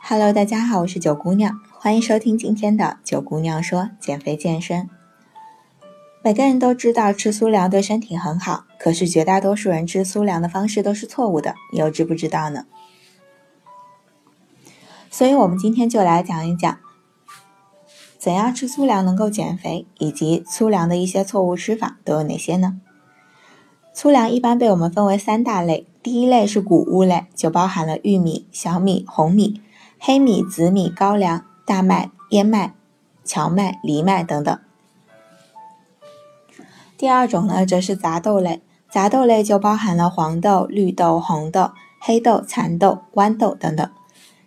Hello，大家好，我是九姑娘，欢迎收听今天的九姑娘说减肥健身。每个人都知道吃粗粮对身体很好，可是绝大多数人吃粗粮的方式都是错误的，你又知不知道呢？所以，我们今天就来讲一讲怎样吃粗粮能够减肥，以及粗粮的一些错误吃法都有哪些呢？粗粮一般被我们分为三大类，第一类是谷物类，就包含了玉米、小米、红米。黑米、紫米、高粱、大麦、燕麦、荞麦、藜麦等等。第二种呢，则是杂豆类，杂豆类就包含了黄豆、绿豆、红豆、黑豆、蚕豆、豌豆等等。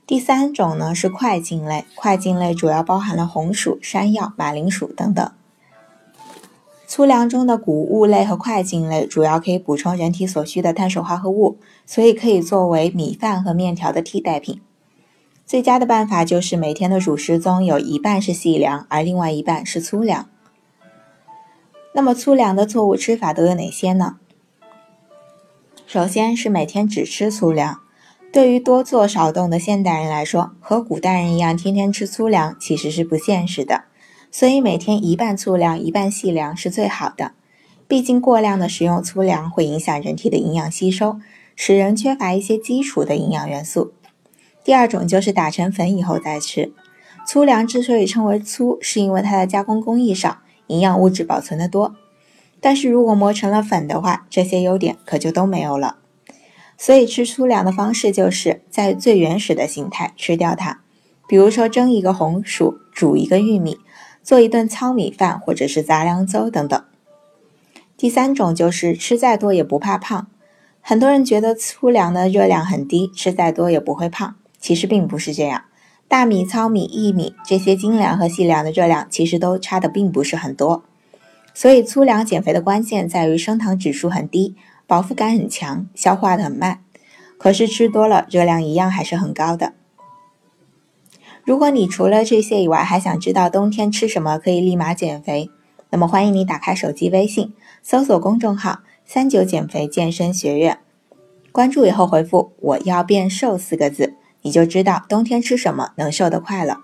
第三种呢是块茎类，块茎类主要包含了红薯、山药、马铃薯等等。粗粮中的谷物类和块茎类主要可以补充人体所需的碳水化合物，所以可以作为米饭和面条的替代品。最佳的办法就是每天的主食中有一半是细粮，而另外一半是粗粮。那么粗粮的错误吃法都有哪些呢？首先是每天只吃粗粮。对于多做少动的现代人来说，和古代人一样天天吃粗粮其实是不现实的。所以每天一半粗粮一半细粮是最好的。毕竟过量的食用粗粮会影响人体的营养吸收，使人缺乏一些基础的营养元素。第二种就是打成粉以后再吃。粗粮之所以称为粗，是因为它的加工工艺少，营养物质保存的多。但是如果磨成了粉的话，这些优点可就都没有了。所以吃粗粮的方式就是在最原始的形态吃掉它，比如说蒸一个红薯，煮一个玉米，做一顿糙米饭或者是杂粮粥等等。第三种就是吃再多也不怕胖。很多人觉得粗粮的热量很低，吃再多也不会胖。其实并不是这样，大米、糙米、薏米这些精粮和细粮的热量其实都差的并不是很多，所以粗粮减肥的关键在于升糖指数很低，饱腹感很强，消化的很慢。可是吃多了，热量一样还是很高的。如果你除了这些以外，还想知道冬天吃什么可以立马减肥，那么欢迎你打开手机微信，搜索公众号“三九减肥健身学院”，关注以后回复“我要变瘦”四个字。你就知道冬天吃什么能瘦得快了。